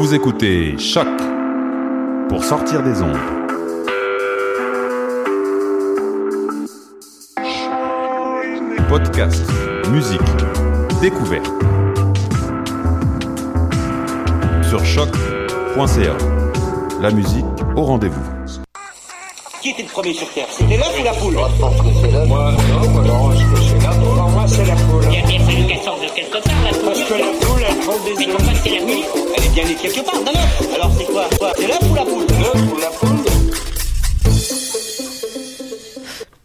Vous écoutez Choc pour sortir des ondes. Podcast, musique, découverte. Sur choc.ca. La musique au rendez-vous. Qui était le premier sur Terre? C'était l'œuf ou la poule? Moi, je pense que c'est l'œuf. Moi, non, moi, non, je pense que c'est l'œuf. Pour moi, c'est la poule. De quelque part, la poule. Parce que la poule, elle prend des Mais œufs. pourquoi c'est la nuit Elle est bien née quelque part, d'un œuf. Alors c'est quoi, quoi C'est l'œuf ou la poule? L'œuf ou la poule?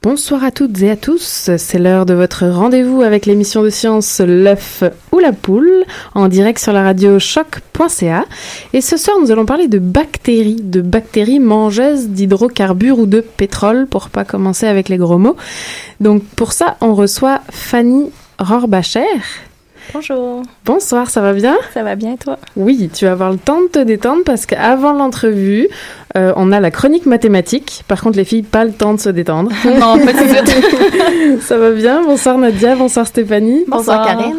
Bonsoir à toutes et à tous, c'est l'heure de votre rendez-vous avec l'émission de science L'œuf ou la poule, en direct sur la radio choc.ca. Et ce soir, nous allons parler de bactéries, de bactéries mangeuses d'hydrocarbures ou de pétrole, pour pas commencer avec les gros mots. Donc pour ça, on reçoit Fanny Rohrbacher. Bonjour, Bonsoir, ça va bien? Ça va bien toi? Oui, tu vas avoir le temps de te détendre parce qu'avant l'entrevue, euh, on a la chronique mathématique. Par contre, les filles, pas le temps de se détendre. Non, pas suite. Ça va bien? Bonsoir Nadia, bonsoir Stéphanie. Bonsoir, Karine.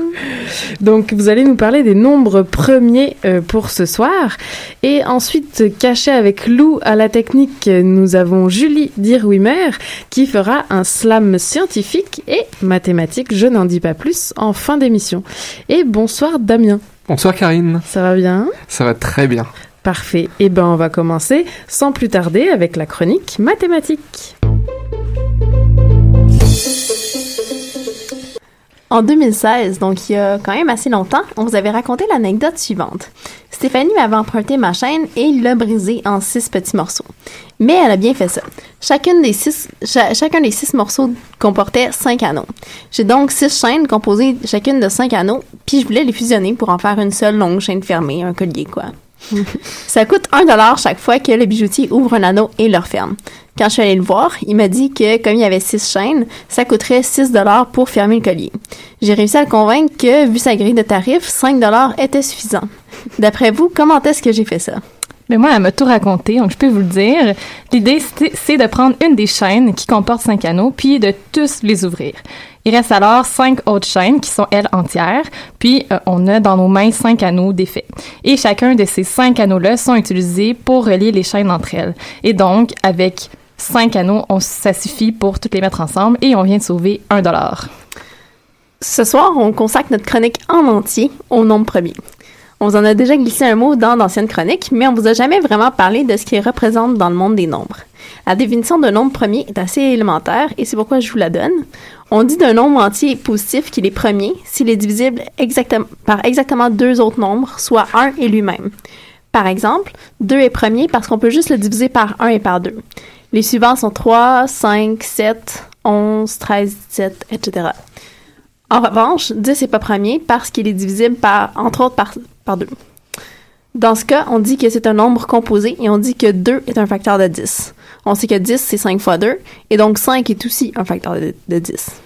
Donc vous allez nous parler des nombres premiers euh, pour ce soir. Et ensuite, caché avec Lou à la technique, nous avons Julie Dirwimer qui fera un slam scientifique et mathématique, je n'en dis pas plus, en fin d'émission. Et bonsoir Damien, Bonsoir Karine, ça va bien? Ça va très bien. Parfait. Eh ben, on va commencer sans plus tarder avec la chronique mathématique. En 2016, donc il y a quand même assez longtemps, on vous avait raconté l'anecdote suivante. Stéphanie m'avait emprunté ma chaîne et l'a brisée en six petits morceaux. Mais elle a bien fait ça. Chacune des six, cha- chacun des six morceaux comportait cinq anneaux. J'ai donc six chaînes composées chacune de cinq anneaux, puis je voulais les fusionner pour en faire une seule longue chaîne fermée, un collier quoi. Ça coûte un dollar chaque fois que le bijoutier ouvre un anneau et le referme. Quand je suis allée le voir, il m'a dit que comme il y avait six chaînes, ça coûterait 6 dollars pour fermer le collier. J'ai réussi à le convaincre que, vu sa grille de tarifs, 5 dollars était suffisant. D'après vous, comment est-ce que j'ai fait ça? Mais moi, elle m'a tout raconté, donc je peux vous le dire. L'idée, c'est de prendre une des chaînes qui comporte cinq anneaux, puis de tous les ouvrir. Il reste alors cinq autres chaînes qui sont, elles, entières, puis euh, on a dans nos mains cinq anneaux défaits. Et chacun de ces cinq anneaux-là sont utilisés pour relier les chaînes entre elles. Et donc, avec cinq anneaux, on, ça suffit pour toutes les mettre ensemble, et on vient de sauver un dollar. Ce soir, on consacre notre chronique en entier au nombre premier. On vous en a déjà glissé un mot dans d'anciennes chroniques, mais on vous a jamais vraiment parlé de ce qu'il représente dans le monde des nombres. La définition d'un nombre premier est assez élémentaire et c'est pourquoi je vous la donne. On dit d'un nombre entier positif qu'il est premier s'il est divisible par exactement deux autres nombres, soit 1 et lui-même. Par exemple, 2 est premier parce qu'on peut juste le diviser par 1 et par 2. Les suivants sont 3, 5, 7, 11, 13, 17, etc. En revanche, 10 n'est pas premier parce qu'il est divisible par, entre autres par, par 2. Dans ce cas, on dit que c'est un nombre composé et on dit que 2 est un facteur de 10. On sait que 10, c'est 5 fois 2, et donc 5 est aussi un facteur de, de 10.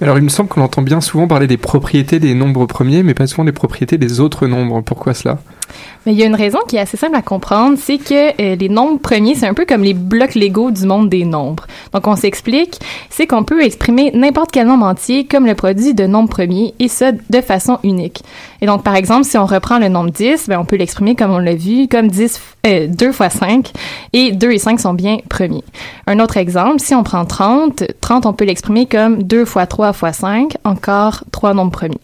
Alors il me semble qu'on entend bien souvent parler des propriétés des nombres premiers, mais pas souvent des propriétés des autres nombres. Pourquoi cela? Mais il y a une raison qui est assez simple à comprendre, c'est que euh, les nombres premiers, c'est un peu comme les blocs Lego du monde des nombres. Donc on s'explique, c'est qu'on peut exprimer n'importe quel nombre entier comme le produit de nombres premiers, et ça de façon unique. Et donc par exemple, si on reprend le nombre 10, ben, on peut l'exprimer comme on l'a vu, comme 10, euh, 2 fois 5, et 2 et 5 sont bien premiers. Un autre exemple, si on prend 30, 30 on peut l'exprimer comme 2 fois 3 fois 5, encore 3 nombres premiers.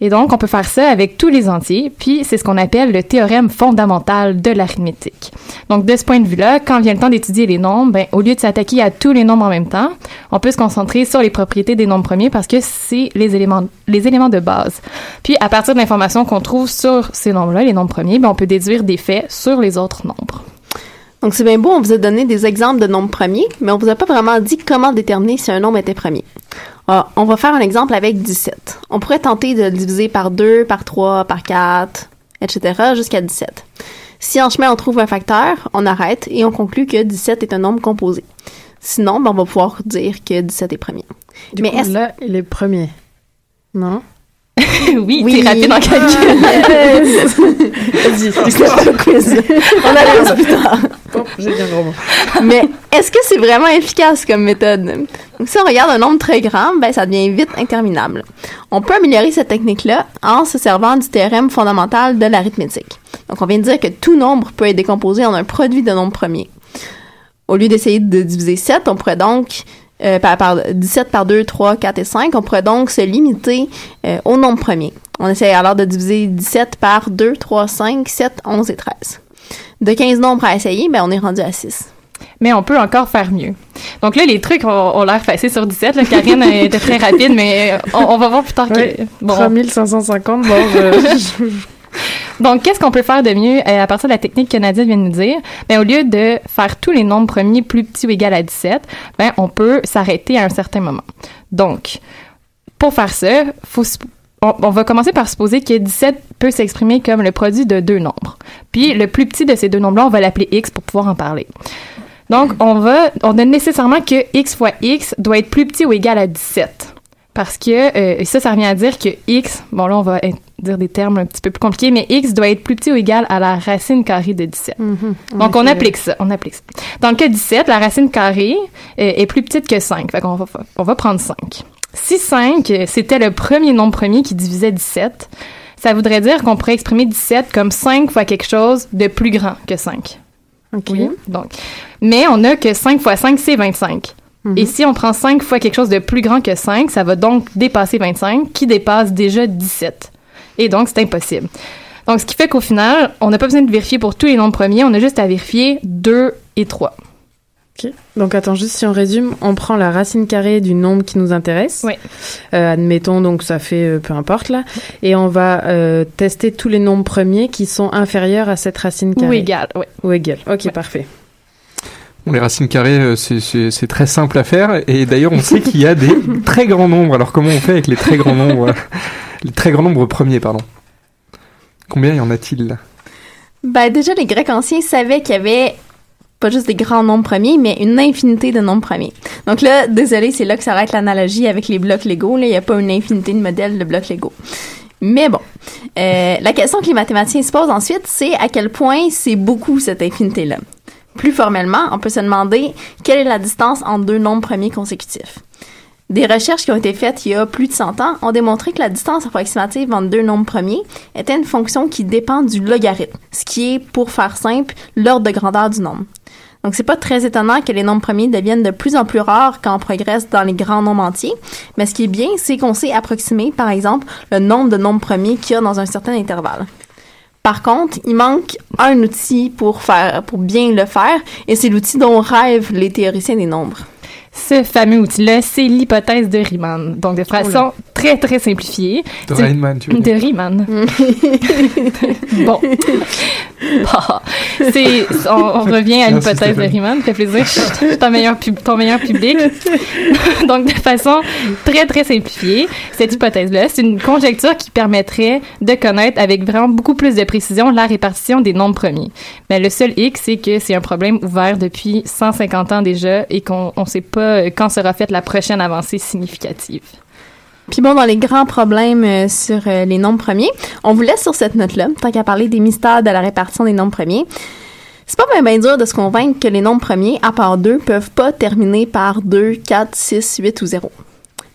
Et donc, on peut faire ça avec tous les entiers, puis c'est ce qu'on appelle le théorème fondamental de l'arithmétique. Donc, de ce point de vue-là, quand vient le temps d'étudier les nombres, ben, au lieu de s'attaquer à tous les nombres en même temps, on peut se concentrer sur les propriétés des nombres premiers parce que c'est les éléments, les éléments de base. Puis, à partir de l'information qu'on trouve sur ces nombres-là, les nombres premiers, ben, on peut déduire des faits sur les autres nombres. Donc, c'est bien beau, on vous a donné des exemples de nombres premiers, mais on vous a pas vraiment dit comment déterminer si un nombre était premier. Ah, on va faire un exemple avec 17. On pourrait tenter de le diviser par 2, par 3, par 4, etc., jusqu'à 17. Si en chemin on trouve un facteur, on arrête et on conclut que 17 est un nombre composé. Sinon, ben, on va pouvoir dire que 17 est premier. Du Mais coup, est-ce- là, il est premier. Non? oui, Oui. t'es rapide en calcul. Vas-y, C'est pas le quiz. On avance plus tard. j'ai bien gros mot. Mais est-ce que c'est vraiment efficace comme méthode? Donc, si on regarde un nombre très grand, ben, ça devient vite interminable. On peut améliorer cette technique-là en se servant du théorème fondamental de l'arithmétique. Donc, on vient de dire que tout nombre peut être décomposé en un produit de nombres premiers. Au lieu d'essayer de diviser 7, on pourrait donc, euh, par, par 17 par 2, 3, 4 et 5, on pourrait donc se limiter euh, au nombre premier. On essaie alors de diviser 17 par 2, 3, 5, 7, 11 et 13. De 15 nombres à essayer, ben, on est rendu à 6. mais on peut encore faire mieux. Donc là, les trucs ont, ont l'air faciles sur 17. Là. Karine était très rapide, mais on, on va voir plus tard. que- Ouais, bon, 3550, bon, je- je- Donc, qu'est-ce qu'on peut faire de mieux euh, à partir de la technique que Nadia vient de nous dire? Ben, au lieu de faire tous les nombres premiers plus petits ou égaux à 17, ben, on peut s'arrêter à un certain moment. Donc, pour faire ça, on va commencer par supposer que 17 peut s'exprimer comme le produit de deux nombres. Puis, le plus petit de ces deux nombres-là, on va l'appeler x pour pouvoir en parler. Donc, on va, on a nécessairement que x fois x doit être plus petit ou égal à 17. Parce que euh, ça, ça revient à dire que x, bon là, on va dire des termes un petit peu plus compliqués, mais x doit être plus petit ou égal à la racine carrée de 17. Donc, on applique ça, on applique ça. Dans le cas 17, la racine carrée euh, est plus petite que 5. Fait qu'on va, on va prendre 5. Si 5, euh, c'était le premier nombre premier qui divisait 17, ça voudrait dire qu'on pourrait exprimer 17 comme 5 fois quelque chose de plus grand que 5. Ok. Oui. Donc, mais on a que 5 fois 5, c'est 25. Et si on prend 5 fois quelque chose de plus grand que 5, ça va donc dépasser 25, qui dépasse déjà 17. Et donc, c'est impossible. Donc, ce qui fait qu'au final, on n'a pas besoin de vérifier pour tous les nombres premiers, on a juste à vérifier 2 et 3. Ok. Donc attends, juste si on résume, on prend la racine carrée du nombre qui nous intéresse. Oui. Euh, admettons, donc ça fait euh, peu importe là. Et on va euh, tester tous les nombres premiers qui sont inférieurs à cette racine carrée. Ou égal, oui. Ou égal. Ok, parfait. Bon, les racines carrées, euh, c'est- très simple à faire. Et d'ailleurs, on sait qu'il y a des très grands nombres. Alors, comment on fait avec les très grands nombres? Les très grands nombres premiers, pardon. Combien y en a-t-il Ben, déjà, les Grecs anciens savaient qu'il y avait pas juste des grands nombres premiers, mais une infinité de nombres premiers. Donc là, désolé, c'est là que s'arrête l'analogie avec les blocs Lego. Là, il n'y a pas une infinité de modèles de blocs Lego. Mais bon, euh, la question que les mathématiciens se posent ensuite, c'est à quel point c'est beaucoup cette infinité-là. Plus formellement, on peut se demander quelle est la distance entre deux nombres premiers consécutifs. Des recherches qui ont été faites il y a plus de 100 ans ont démontré que la distance approximative entre deux nombres premiers était une fonction qui dépend du logarithme, ce qui est, pour faire simple, l'ordre de grandeur du nombre. Donc, c'est pas très étonnant que les nombres premiers deviennent de plus en plus rares quand on progresse dans les grands nombres entiers. Mais ce qui est bien, c'est qu'on sait approximer, par exemple, le nombre de nombres premiers qu'il y a dans un certain intervalle. Par contre, il manque un outil pour faire, pour bien le faire, et c'est l'outil dont rêvent les théoriciens des nombres. Ce fameux outil-là, c'est l'hypothèse de Riemann. Donc, de façon très, très simplifiée. De Riemann, tu veux De dire. Riemann. bon. Ah, c'est, on, on revient à l'hypothèse de. Riemann. Ça fait plaisir. Je suis ton meilleur, pub- ton meilleur public. Donc, de façon très, très simplifiée, cette hypothèse-là, c'est une conjecture qui permettrait de connaître avec vraiment beaucoup plus de précision la répartition des nombres premiers. Mais le seul hic, c'est que c'est un problème ouvert depuis 150 ans déjà et qu'on ne sait pas quand sera faite la prochaine avancée significative. Puis bon, dans les grands problèmes euh, sur euh, les nombres premiers, on vous laisse sur cette note-là, tant qu'à parler des mystères de la répartition des nombres premiers. C'est pas bien, bien dur de se convaincre que les nombres premiers, à part 2, peuvent pas terminer par 2, 4, 6, 8 ou 0.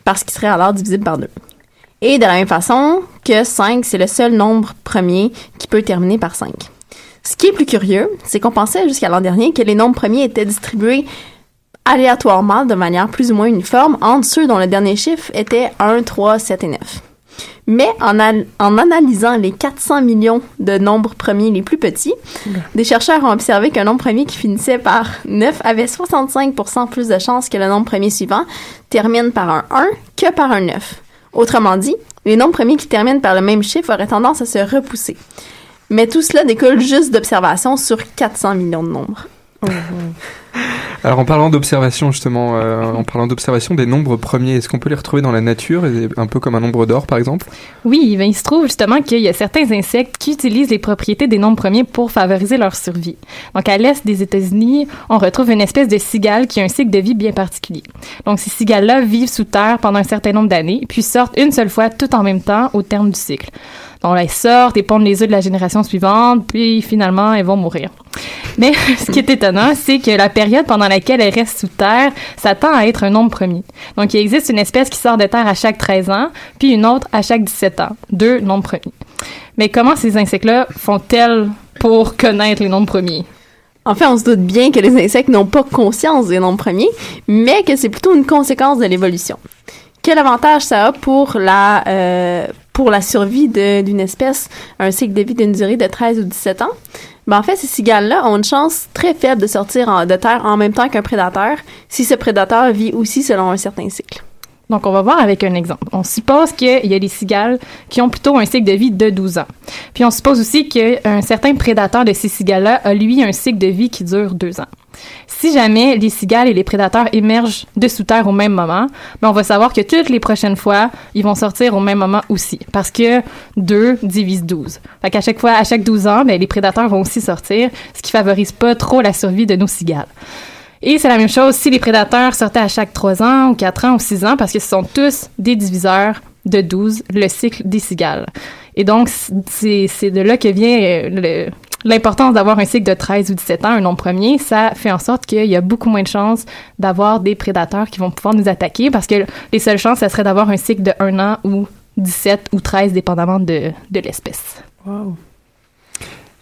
Parce qu'ils seraient alors divisibles par 2. Et de la même façon que 5, c'est le seul nombre premier qui peut terminer par 5. Ce qui est plus curieux, c'est qu'on pensait jusqu'à l'an dernier que les nombres premiers étaient distribués aléatoirement de manière plus ou moins uniforme entre ceux dont le dernier chiffre était 1, 3, 7 et 9. Mais en, al- en analysant les 400 millions de nombres premiers les plus petits, des chercheurs ont observé qu'un nombre premier qui finissait par 9 avait 65% plus de chances que le nombre premier suivant termine par un 1 que par un 9. Autrement dit, les nombres premiers qui terminent par le même chiffre auraient tendance à se repousser. Mais tout cela découle juste d'observations sur 400 millions de nombres. Alors en parlant d'observation justement, euh, en parlant d'observation des nombres premiers, est-ce qu'on peut les retrouver dans la nature, un peu comme un nombre d'or par exemple? Oui, ben, il se trouve justement qu'il y a certains insectes qui utilisent les propriétés des nombres premiers pour favoriser leur survie. Donc à l'est des États-Unis, on retrouve une espèce de cigale qui a un cycle de vie bien particulier. Donc ces cigales-là vivent sous terre pendant un certain nombre d'années, puis sortent une seule fois tout en même temps au terme du cycle. Donc elles sortent et pondent les œufs de la génération suivante, puis finalement elles vont mourir. Mais ce qui est étonnant, c'est que la période pendant laquelle elles restent sous terre, ça tend à être un nombre premier. Donc il existe une espèce qui sort de terre à chaque 13 ans, puis une autre à chaque 17 ans. Deux nombres premiers. Mais comment ces insectes-là font-elles pour connaître les nombres premiers? En fait, on se doute bien que les insectes n'ont pas conscience des nombres premiers, mais que c'est plutôt une conséquence de l'évolution. Quel avantage ça a pour la, euh, pour la survie d'une espèce, un cycle de vie d'une durée de 13 ou 17 ans? Ben, en fait, ces cigales-là ont une chance très faible de sortir de terre en même temps qu'un prédateur si ce prédateur vit aussi selon un certain cycle. Donc, on va voir avec un exemple. On suppose qu'il y a des cigales qui ont plutôt un cycle de vie de 12 ans. Puis, on suppose aussi qu'un certain prédateur de ces cigales-là a, lui, un cycle de vie qui dure 2 ans. Si jamais les cigales et les prédateurs émergent de sous terre au même moment, ben on va savoir que toutes les prochaines fois, ils vont sortir au même moment aussi. Parce que 2 divise 12. Fait qu'à chaque fois, à chaque 12 ans, ben, les prédateurs vont aussi sortir, ce qui favorise pas trop la survie de nos cigales. Et c'est la même chose si les prédateurs sortaient à chaque 3 ans ou 4 ans ou 6 ans parce que ce sont tous des diviseurs de 12, le cycle des cigales. Et donc, c'est de là que vient euh, l'importance d'avoir un cycle de 13 ou 17 ans, un nombre premier. Ça fait en sorte qu'il y a beaucoup moins de chances d'avoir des prédateurs qui vont pouvoir nous attaquer parce que les seules chances, ça serait d'avoir un cycle de 1 an ou 17 ou 13, dépendamment de, de l'espèce. Wow.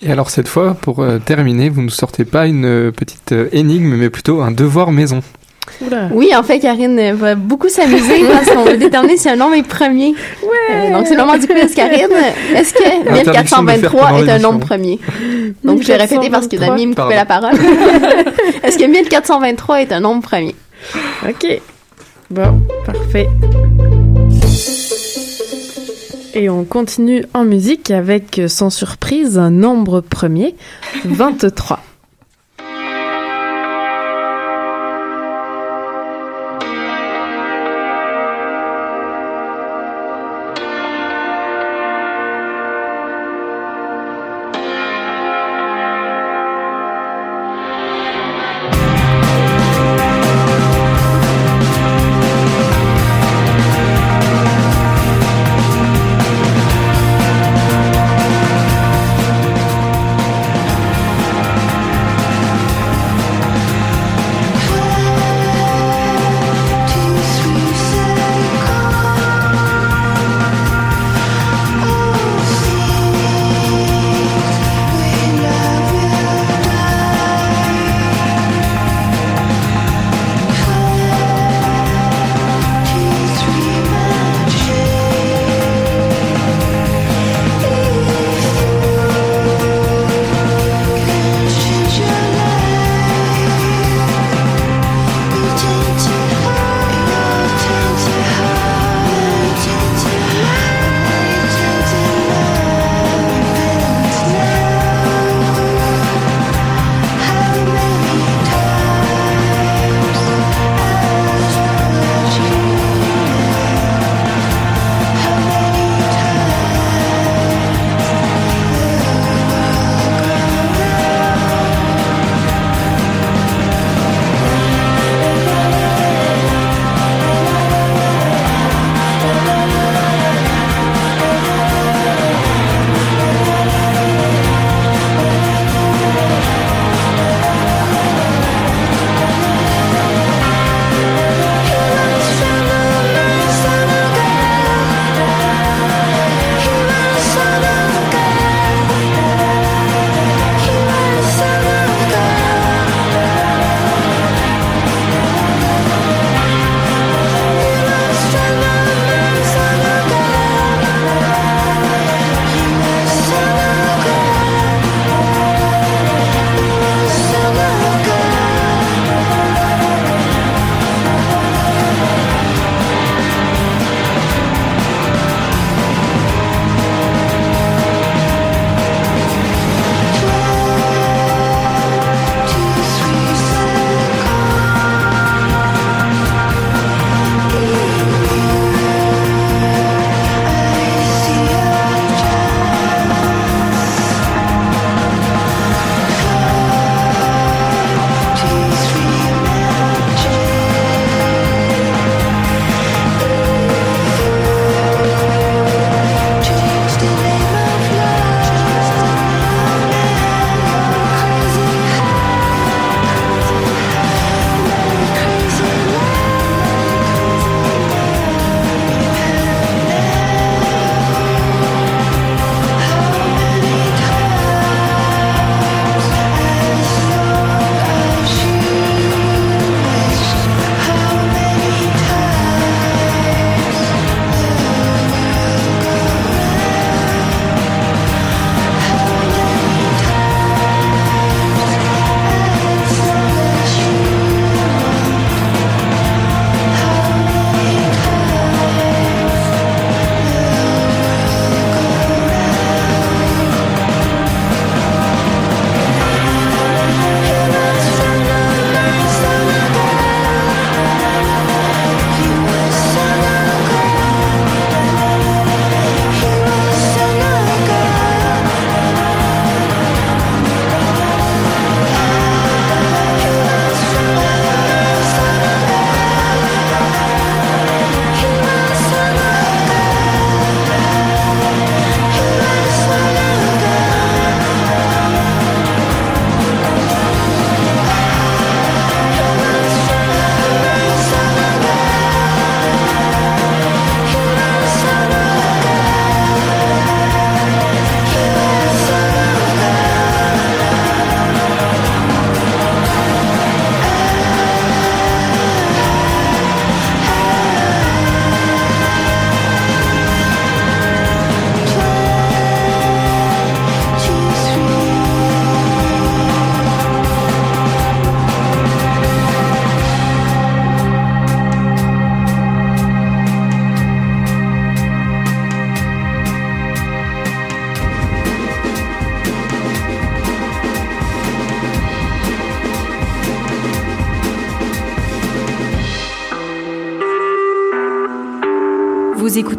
Et alors cette fois, pour euh, terminer, vous ne sortez pas une euh, petite euh, énigme, mais plutôt un devoir maison. Oula. Oui, en fait, Karine va beaucoup s'amuser parce qu'on veut déterminer si un nombre est premier. Euh, donc, c'est le moment du quiz, Karine. Est-ce que Interdiction de le faire 1423 pendant est un nombre premier? Donc, je vais répéter parce que 1423. Damien me coupait la parole. Est-ce que 1423 est un nombre premier? Ok. Bon, parfait. Et on continue en musique avec, euh, sans surprise, un nombre premier, 23.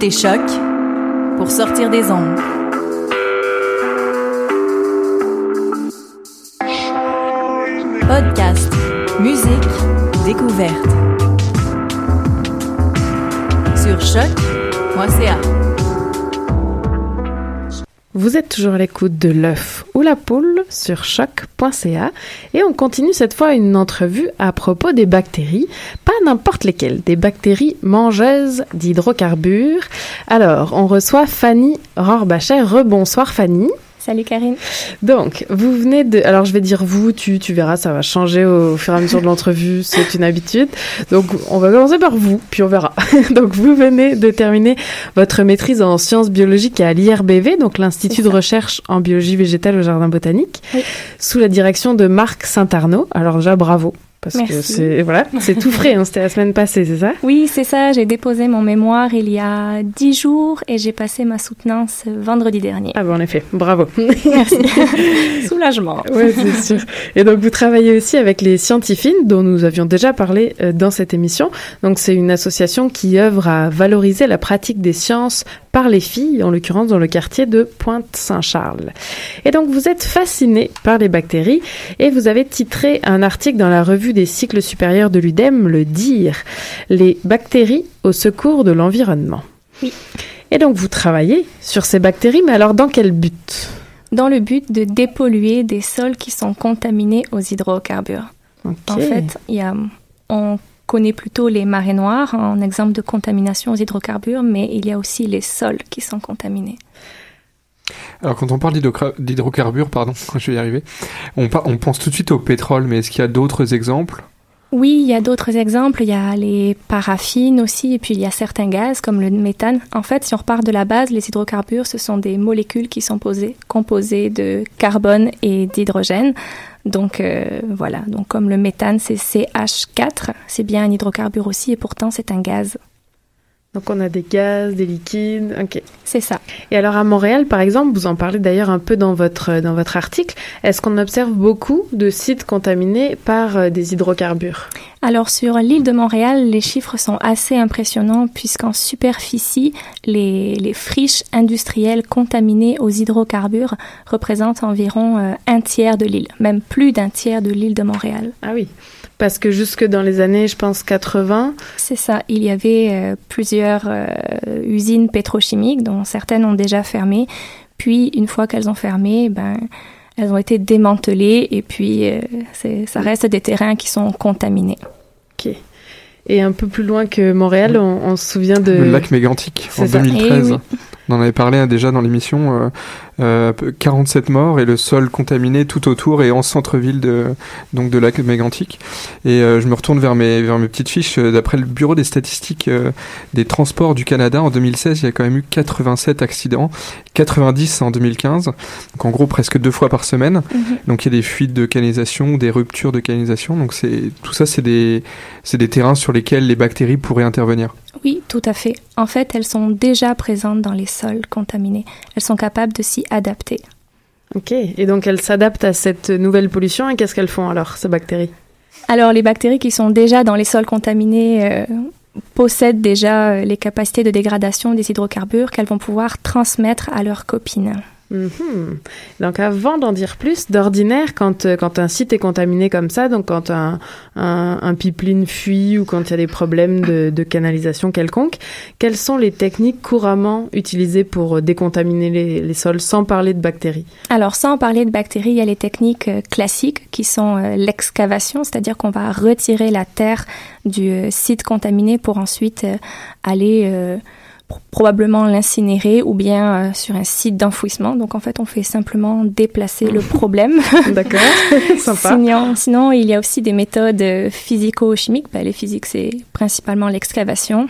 Écoutez Choc pour sortir des ondes. Podcast, musique, découverte. Sur choc.ca. Vous êtes toujours à l'écoute de l'œuf ou la poule sur choc.ca et on continue cette fois une entrevue à propos des bactéries, n'importe lesquelles, des bactéries mangeuses d'hydrocarbures. Alors, on reçoit Fanny Rohrbachet. Rebonsoir Fanny. Salut Karine. Donc, vous venez de... Alors, je vais dire vous, tu, tu verras, ça va changer au fur et à mesure de l'entrevue, c'est une habitude. Donc, on va commencer par vous, puis on verra. donc, vous venez de terminer votre maîtrise en sciences biologiques à l'IRBV, donc l'Institut de recherche en biologie végétale au Jardin botanique, Oui. sous la direction de Marc Saint-Arnaud. Alors, déjà, bravo. Parce que c'est voilà, c'est tout frais, hein, c'était la semaine passée, c'est ça? Oui, c'est ça. J'ai déposé mon mémoire il y a dix jours et j'ai passé ma soutenance vendredi dernier. Ah ben en effet, bravo. Merci. Soulagement. Ouais, c'est sûr. Et donc, vous travaillez aussi avec les Scientifines, dont nous avions déjà parlé euh, dans cette émission. Donc, c'est une association qui œuvre à valoriser la pratique des sciences par les filles, en l'occurrence dans le quartier de Pointe-Saint-Charles. Et donc, vous êtes fasciné par les bactéries et vous avez titré un article dans la revue des cycles supérieurs de l'UDEM, le DIR, les bactéries au secours de l'environnement. Oui. Et donc, vous travaillez sur ces bactéries, mais alors dans quel but? Dans le but de dépolluer des sols qui sont contaminés aux hydrocarbures. En fait, il y a, on connaît plutôt les marées noires en exemple de contamination aux hydrocarbures, mais il y a aussi les sols qui sont contaminés. Alors quand on parle d'hydrocarbures, pardon, je vais y on, on pense tout de suite au pétrole, mais est-ce qu'il y a d'autres exemples? Oui, il y a d'autres exemples. Il y a les paraffines aussi, et puis il y a certains gaz comme le méthane. En fait, si on repart de la base, les hydrocarbures, ce sont des molécules qui sont posées, composées de carbone et d'hydrogène. Donc euh, voilà, donc comme le méthane, c'est CH4, c'est bien un hydrocarbure aussi, et pourtant c'est un gaz. Donc on a des gaz, des liquides, ok. C'est ça. Et alors à Montréal, par exemple, vous en parlez d'ailleurs un peu dans votre dans votre article. Est-ce qu'on observe beaucoup de sites contaminés par euh, des hydrocarbures? Alors sur l'île de Montréal, les chiffres sont assez impressionnants puisqu'en superficie, les, les friches industrielles contaminées aux hydrocarbures représentent environ euh, un tiers de l'île, même plus d'un tiers de l'île de Montréal. Ah oui, parce que jusque dans les années, je pense 80, C'est ça, il y avait euh, plusieurs euh, usines pétrochimiques dont certaines ont déjà fermé, puis une fois qu'elles ont fermé, ben elles ont été démantelées et puis euh, ça reste des terrains qui sont contaminés. ok. Et un peu plus loin que Montréal, on, on se souvient de Le lac mégantique en C'est ça. 2013. On en avait parlé hein, déjà dans l'émission. euh, euh, 47 morts et le sol contaminé tout autour et en centre-ville de donc de lac mégantique. Et euh, je me retourne vers mes vers mes petites fiches. Euh, D'après le bureau des statistiques euh, des transports du Canada en 2016, il y a quand même eu 87 accidents, 90 en 2015. Donc en gros presque deux fois par semaine. Mhm. Donc il y a des fuites de canalisation, des ruptures de canalisation. Donc c'est tout ça, c'est des c'est des terrains sur lesquels les bactéries pourraient intervenir. Oui, tout à fait. En fait, elles sont déjà présentes dans les sols contaminés. Elles sont capables de s'y adapter. Ok. Et donc elles s'adaptent à cette nouvelle pollution. Et qu'est-ce qu'elles font alors, ces bactéries? Alors, les bactéries qui sont déjà dans les sols contaminés euh, possèdent déjà euh, les capacités de dégradation des hydrocarbures qu'elles vont pouvoir transmettre à leurs copines. Mhm. Donc avant d'en dire plus, d'ordinaire, quand, euh, quand un site est contaminé comme ça, donc quand un, pipeline fuit ou quand il y a des problèmes de, canalisation quelconque, quelles sont les techniques couramment utilisées pour euh, décontaminer les, sols sans parler de bactéries? Alors, sans parler de bactéries, il y a les techniques euh, classiques qui sont l'excavation, c'est-à-dire qu'on va retirer la terre du site contaminé pour ensuite aller probablement l'incinérer ou bien euh, sur un site d'enfouissement. Donc, en fait, on fait simplement déplacer le problème. D'accord Sympa. Sinon, sinon, il y a aussi des méthodes euh, physico-chimiques. Ben, les physiques, c'est principalement l'excavation.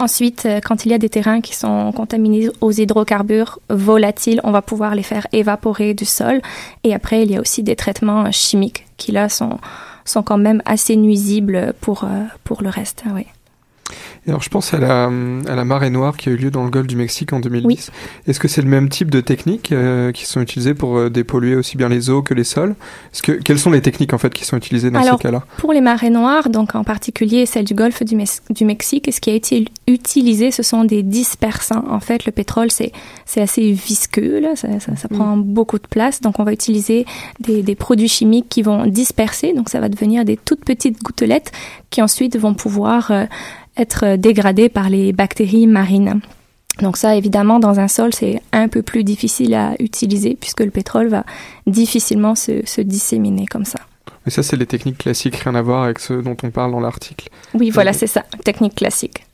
Ensuite, euh, quand il y a des terrains qui sont contaminés aux hydrocarbures volatiles, on va pouvoir les faire évaporer du sol. Et après, il y a aussi des traitements chimiques qui, là, sont, sont quand même assez nuisibles pour, pour le reste. hein, oui. Alors je pense à la, à la marée noire qui a eu lieu dans le golfe du Mexique en 2010. Est-ce que c'est le même type de techniques euh, qui sont utilisées pour euh, dépolluer aussi bien les eaux que les sols? Que, Quelles sont les techniques en fait qui sont utilisées dans Alors, ces cas-là? Pour les marées noires, donc en particulier celle du golfe du, du Mexique, ce qui a été utilisé, ce sont des dispersants. En fait, le pétrole, c'est assez visqueux, là, ça, ça, ça prend beaucoup de place. Donc, on va utiliser des, des produits chimiques qui vont disperser. Donc, ça va devenir des toutes petites gouttelettes qui ensuite vont pouvoir euh, être dégradées par les bactéries marines. Donc ça, évidemment, dans un sol, c'est un peu plus difficile à utiliser puisque le pétrole va difficilement se, se disséminer comme ça. Mais ça, c'est les techniques classiques, rien à voir avec ceux dont on parle dans l'article. Oui, voilà, c'est ça, technique classique.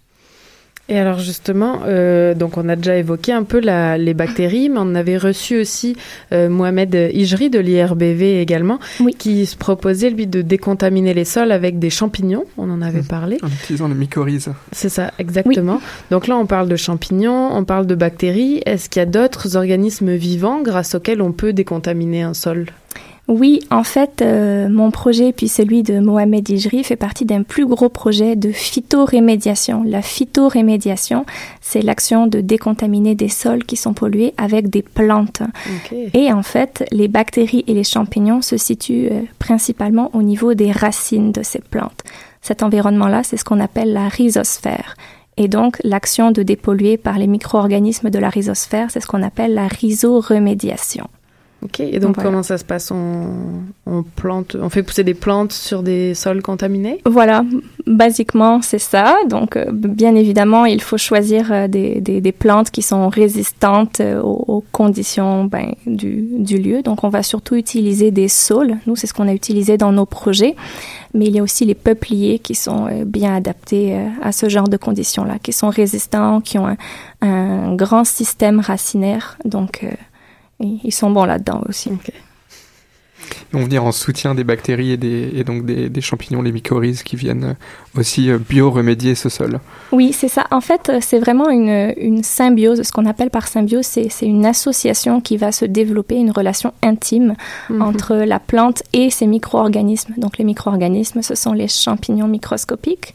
Et alors justement, euh, donc on a déjà évoqué un peu la, les bactéries, mais on avait reçu aussi euh, Mohamed Ijri de l'IRBV également, qui se proposait lui de décontaminer les sols avec des champignons. On en avait parlé. En utilisant les mycorhizes. C'est ça, exactement. Donc là, on parle de champignons, on parle de bactéries. Est-ce qu'il y a d'autres organismes vivants grâce auxquels on peut décontaminer un sol? Oui, en fait, euh, mon projet puis celui de Mohamed Ijri fait partie d'un plus gros projet de phytorémédiation. La phytorémédiation, c'est l'action de décontaminer des sols qui sont pollués avec des plantes. Et en fait, les bactéries et les champignons se situent euh, principalement au niveau des racines de ces plantes. Cet environnement-là, c'est ce qu'on appelle la rhizosphère. Et donc, l'action de dépolluer par les micro-organismes de la rhizosphère, c'est ce qu'on appelle la rhizoremédiation. Ok, et donc Voilà. comment ça se passe? On, on plante, on fait pousser des plantes sur des sols contaminés? Voilà, basiquement c'est ça. Donc euh, bien évidemment, il faut choisir euh, des, des, des plantes qui sont résistantes euh, aux, aux conditions ben, du, du lieu. Donc on va surtout utiliser des saules. Nous, c'est ce qu'on a utilisé dans nos projets. Mais il y a aussi les peupliers qui sont bien adaptés à ce genre de conditions-là, qui sont résistants, qui ont un, un grand système racinaire. Donc euh, ils sont bons là-dedans aussi. Ils vont venir en soutien des bactéries et, des, et donc des, des champignons, les mycorhizes, qui viennent aussi euh, bio-remédier ce sol. Oui, c'est ça. En fait, euh, c'est vraiment une, une symbiose. Ce qu'on appelle par symbiose, c'est c'est une association qui va se développer, une relation intime Mhm. entre la plante et ses micro-organismes. Donc, les micro-organismes, ce sont les champignons microscopiques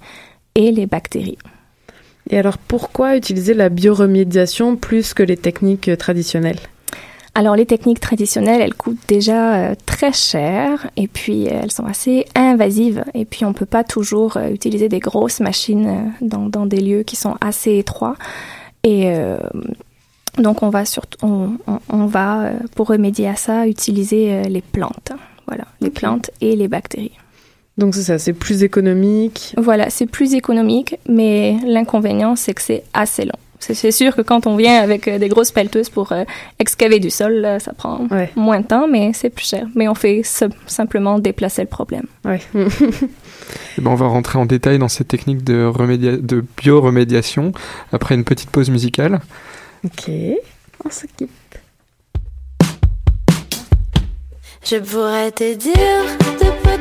et les bactéries. Et alors pourquoi utiliser la bioremédiation plus que les techniques traditionnelles? Alors, les techniques traditionnelles, elles coûtent déjà euh, très cher et puis euh, elles sont assez invasives. Et puis, on peut pas toujours euh, utiliser des grosses machines dans, dans des lieux qui sont assez étroits. Et donc, on va surtout, on, on- on va, pour remédier à ça, utiliser les plantes. Voilà, les plantes et les bactéries. Donc c'est ça, c'est plus économique. Voilà, c'est plus économique, mais l'inconvénient, c'est que c'est assez long. C'est sûr que quand on vient avec euh, des grosses pelleteuses pour euh, excaver du sol, là, ça prend moins de temps, mais c'est plus cher. Mais on fait simplement déplacer le problème. Ouais. Ben, on va rentrer en détail dans ces techniques de, remédia- de bio-remédiation après une petite pause musicale. Ok, on se quitte. Je pourrais te dire de peu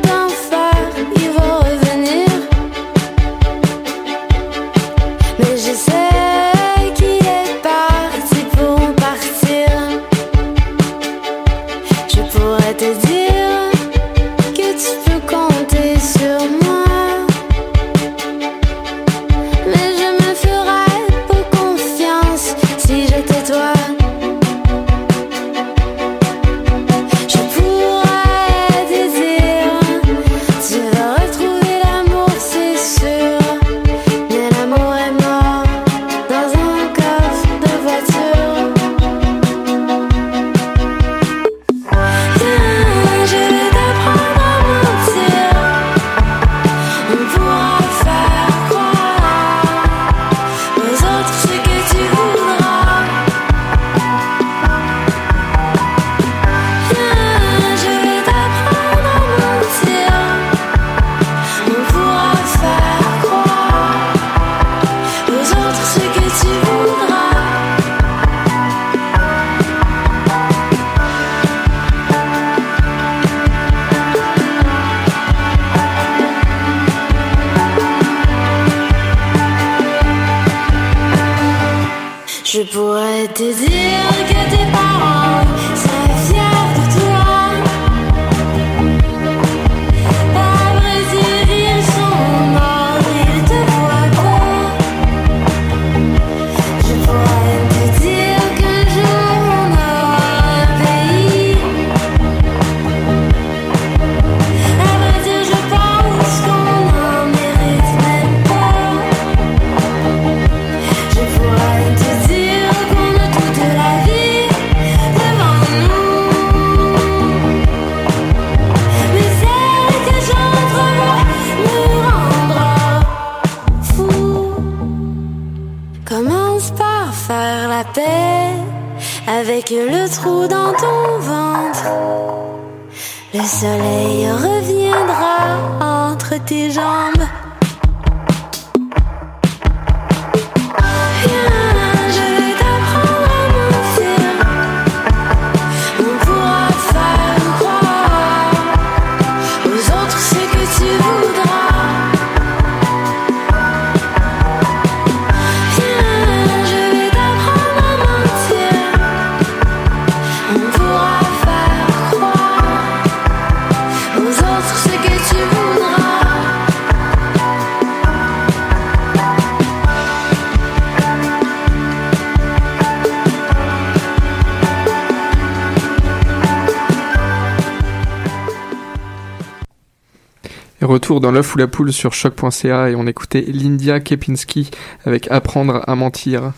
retour dans l'œuf ou la poule sur choc.ca et on écoutait Lindia Kepinski avec Apprendre à mentir.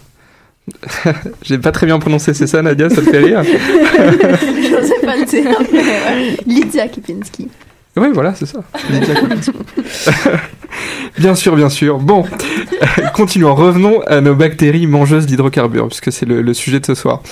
J'ai pas très bien prononcé, c'est ça Nadia, ça te fait rire Je sais pas le dire, mais ouais. Lydia Kipinski. Oui, voilà, c'est ça. Lydia Kepinski. bien sûr, bien sûr. Bon, continuons. Revenons à nos bactéries mangeuses d'hydrocarbures, puisque c'est le, le sujet de ce soir.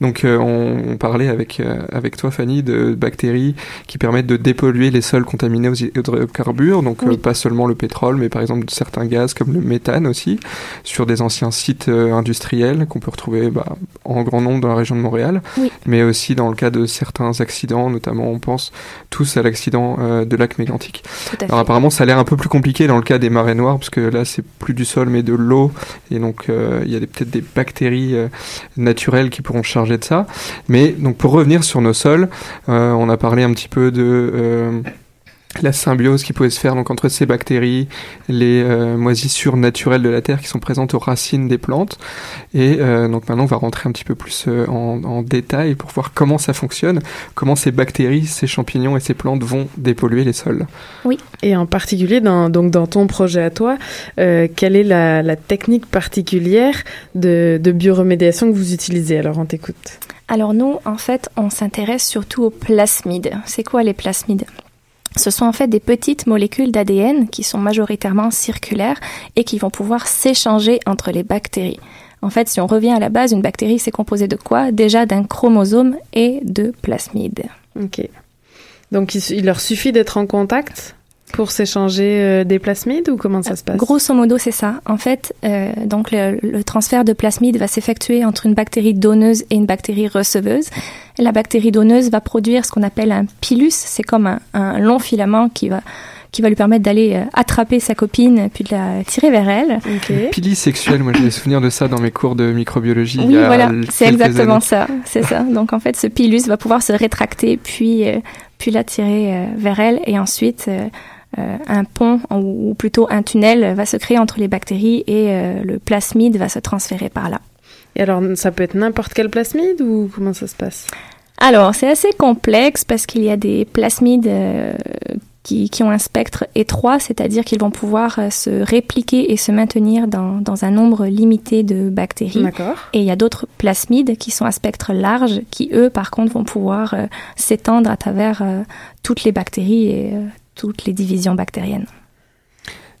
Donc, euh, on, on parlait avec, euh, avec toi, Fanny, de bactéries qui permettent de dépolluer les sols contaminés aux hydrocarbures. Donc, euh, pas seulement le pétrole, mais par exemple certains gaz comme le méthane aussi, sur des anciens sites industriels qu'on peut retrouver bah, en grand nombre dans la région de Montréal, Oui. mais aussi dans le cas de certains accidents, notamment on pense tous à l'accident de lac mégantic. Alors apparemment, ça a l'air un peu plus compliqué dans le cas des marées noires, parce que là, c'est plus du sol, mais de l'eau, et donc euh, il y a peut-être des bactéries euh, naturelles qui pourront charger de ça. Mais donc pour revenir sur nos sols, euh, on a parlé un petit peu de la symbiose qui pouvait se faire donc entre ces bactéries, les euh, moisissures naturelles de la terre qui sont présentes aux racines des plantes. Et euh, donc maintenant, on va rentrer un petit peu plus euh, en, en détail pour voir comment ça fonctionne, comment ces bactéries, ces champignons et ces plantes vont dépolluer les sols. Oui. Et en particulier, dans, donc dans ton projet à toi, euh, quelle est la, la technique particulière de, de bioremédiation que vous utilisez? Alors, on t'écoute. Alors nous, en fait, on s'intéresse surtout aux plasmides. C'est quoi les plasmides? Ce sont en fait des petites molécules d'ADN qui sont majoritairement circulaires et qui vont pouvoir s'échanger entre les bactéries. En fait, si on revient à la base, une bactérie, c'est composé de quoi? Déjà d'un chromosome et de plasmides. Ok. Donc, il, leur suffit d'être en contact pour s'échanger euh, des plasmides ou comment ça se passe? Grosso modo, c'est ça. En fait, euh, donc le, le transfert de plasmide va s'effectuer entre une bactérie donneuse et une bactérie receveuse. La bactérie donneuse va produire ce qu'on appelle un pilus. C'est comme un, un long filament qui va qui va lui permettre d'aller euh, attraper sa copine puis de la tirer vers elle. Pili sexuel, moi j'ai des souvenirs de ça dans mes cours de microbiologie. il Oui, y a voilà, c'est exactement années. ça, c'est ça. Donc en fait, ce pilus va pouvoir se rétracter puis euh, puis la tirer euh, vers elle et ensuite euh, un pont ou, ou plutôt un tunnel va se créer entre les bactéries et le plasmide va se transférer par là. Et alors, ça peut être n'importe quel plasmide ou comment ça se passe? Alors, c'est assez complexe parce qu'il y a des plasmides euh, qui, qui ont un spectre étroit, c'est-à-dire qu'ils vont pouvoir euh, se répliquer et se maintenir dans, dans un nombre limité de bactéries. D'accord. Et il y a d'autres plasmides qui sont à spectre large, qui eux, par contre, vont pouvoir euh, s'étendre à travers euh, toutes les bactéries et toutes les divisions bactériennes.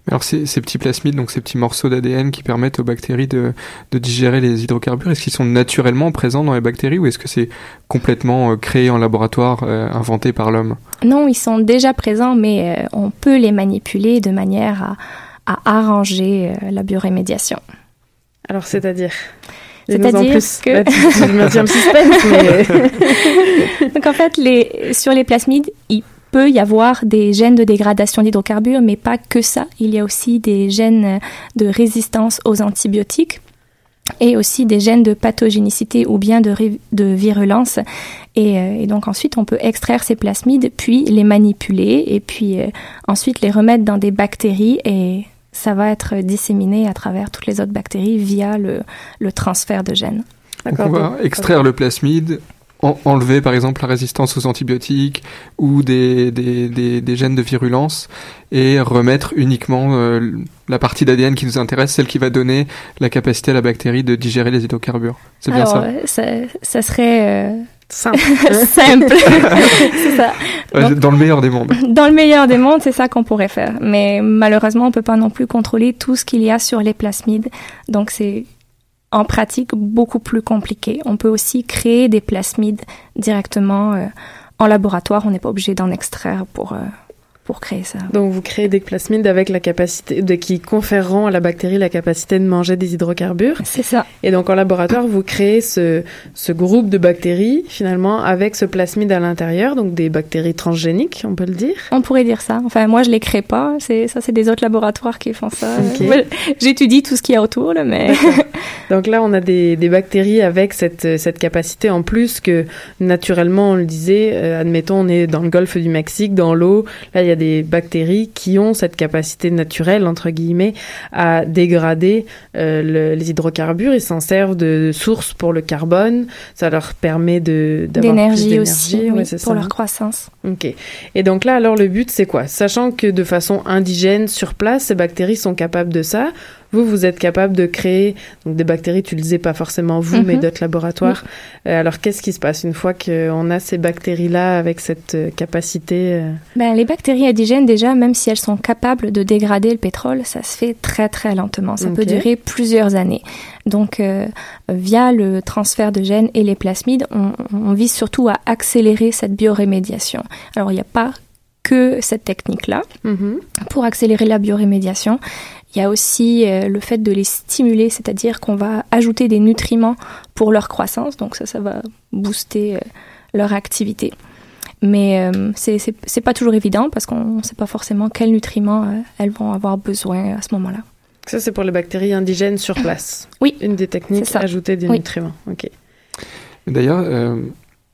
Alors ces, ces petits plasmides, donc ces petits morceaux d'ADN qui permettent aux bactéries de, de digérer les hydrocarbures, est-ce qu'ils sont naturellement présents dans les bactéries ou est-ce que c'est complètement euh, créé en laboratoire, euh, inventé par l'homme? Non, ils sont déjà présents, mais euh, on peut les manipuler de manière à, à arranger euh, la biorémédiation. Alors, c'est-à-dire? C'est-à-dire que... Tu- tu me maintiens le suspense, mais... Donc en fait, les, sur les plasmides, il peut y avoir des gènes de dégradation d'hydrocarbures, mais pas que ça. Il y a aussi des gènes de résistance aux antibiotiques et aussi des gènes de pathogénicité ou bien de, virulence. Et, euh, et donc ensuite, on peut extraire ces plasmides, puis les manipuler, et puis euh, ensuite les remettre dans des bactéries, et ça va être disséminé à travers toutes les autres bactéries via le, le transfert de gènes. Donc on va extraire le plasmide, en- enlever par exemple la résistance aux antibiotiques ou des, des, des, des gènes de virulence et remettre uniquement euh, la partie d'ADN qui nous intéresse, celle qui va donner la capacité à la bactérie de digérer les hydrocarbures. C'est bien ça euh, ça, ça serait euh, simple. simple. c'est ça. Donc, Dans le meilleur des mondes. dans le meilleur des mondes, c'est ça qu'on pourrait faire. Mais malheureusement, on peut pas non plus contrôler tout ce qu'il y a sur les plasmides. Donc, c'est en pratique beaucoup plus compliqué. On peut aussi créer des plasmides directement euh, en laboratoire. On n'est pas obligé d'en extraire pour, euh, pour créer ça. Donc vous créez des plasmides avec la capacité de qui conféreront à la bactérie la capacité de manger des hydrocarbures. C'est ça. Et donc en laboratoire, vous créez ce, ce groupe de bactéries finalement avec ce plasmide à l'intérieur, donc des bactéries transgéniques, on peut le dire. On pourrait dire ça. Enfin, moi, je les crée pas. C'est ça, c'est des autres laboratoires qui font ça. J'étudie tout ce qu'il y a autour, là, mais. Donc là, on a des, des bactéries avec cette, cette capacité en plus que naturellement, on le disait, euh, admettons, on est dans le golfe du Mexique, dans l'eau. Là, il y a des bactéries qui ont cette capacité naturelle, entre guillemets, à dégrader euh, le- les hydrocarbures. Ils s'en servent de source pour le carbone. Ça leur permet de d'avoir plus d'énergie aussi, d'énergie. oui, c'est pour ça. leur croissance. Ok. Et donc là, alors le but, c'est quoi? Sachant que de façon indigène sur place, ces bactéries sont capables de ça. Vous, vous êtes capable de créer donc des bactéries. Tu le disais pas forcément vous, Mhm. mais d'autres laboratoires. Euh, alors qu'est-ce qui se passe une fois qu'on a ces bactéries-là avec cette euh, capacité euh, Ben, les bactéries indigènes, déjà, même si elles sont capables de dégrader le pétrole, ça se fait très très lentement. Ça peut durer plusieurs années. Donc, euh, via le transfert de gènes et les plasmides, on, on vise surtout à accélérer cette biorémédiation. Alors, il n'y a pas que cette technique-là mhm. pour accélérer la biorémédiation. Il y a aussi euh, le fait de les stimuler, c'est-à-dire qu'on va ajouter des nutriments pour leur croissance, donc ça, ça va booster euh, leur activité. Mais euh, c'est- c'est pas toujours évident parce qu'on ne sait pas forcément quels nutriments euh, elles vont avoir besoin à ce moment-là. Ça, c'est pour les bactéries indigènes sur place. Oui. Une des techniques, ajouter des Oui. nutriments. Ok. D'ailleurs, euh,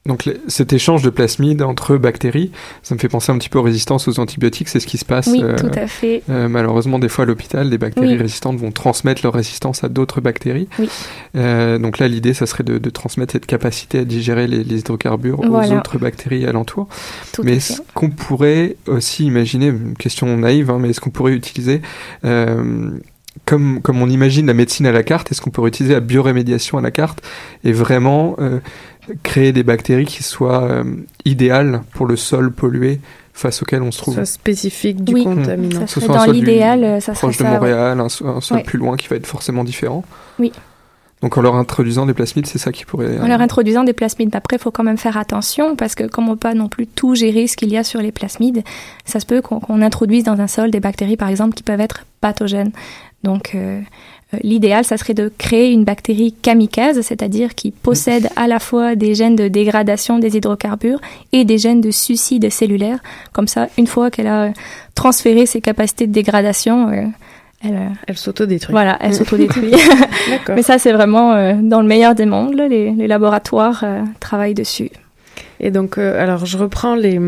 donc cet échange de plasmides entre bactéries, ça me fait penser un petit peu aux résistances aux antibiotiques. C'est ce qui se passe. Oui, euh, tout à fait. euh, malheureusement, des fois à l'hôpital, des bactéries Oui. résistantes vont transmettre leur résistance à d'autres bactéries. Oui. Euh, donc là, l'idée, ça serait de, de transmettre cette capacité à digérer les, les hydrocarbures aux autres bactéries alentour. Tout mais est-ce qu'on pourrait aussi imaginer, une question naïve, hein, mais est-ce qu'on pourrait utiliser, comme, comme on imagine la médecine à la carte, est-ce qu'on pourrait utiliser la biorémédiation à la carte et vraiment créer des bactéries qui soient euh, idéales pour le sol pollué face auquel on se trouve Soit spécifique du Oui. contaminant. Ça dans l'idéal, euh, ça serait proche de ouais. Montréal, un, so- un sol Ouais. plus loin qui va être forcément différent. Oui. Donc en leur introduisant des plasmides, c'est ça qui pourrait... En leur introduisant des plasmides, après, il faut quand même faire attention parce que comme on peut pas non plus tout gérer ce qu'il y a sur les plasmides, ça se peut qu'on introduise dans un sol des bactéries, par exemple, qui peuvent être pathogènes. Donc, euh, l'idéal, ça serait de créer une bactérie kamikaze, c'est-à-dire qui possède à la fois des gènes de dégradation des hydrocarbures et des gènes de suicide cellulaire. Comme ça, une fois qu'elle a transféré ses capacités de dégradation, euh, elle, euh, Elle s'autodétruit. voilà, elle s'autodétruit. Mais ça, c'est vraiment euh, dans le meilleur des mondes. là, les, les laboratoires euh, travaillent dessus. Et donc, euh, alors je reprends les,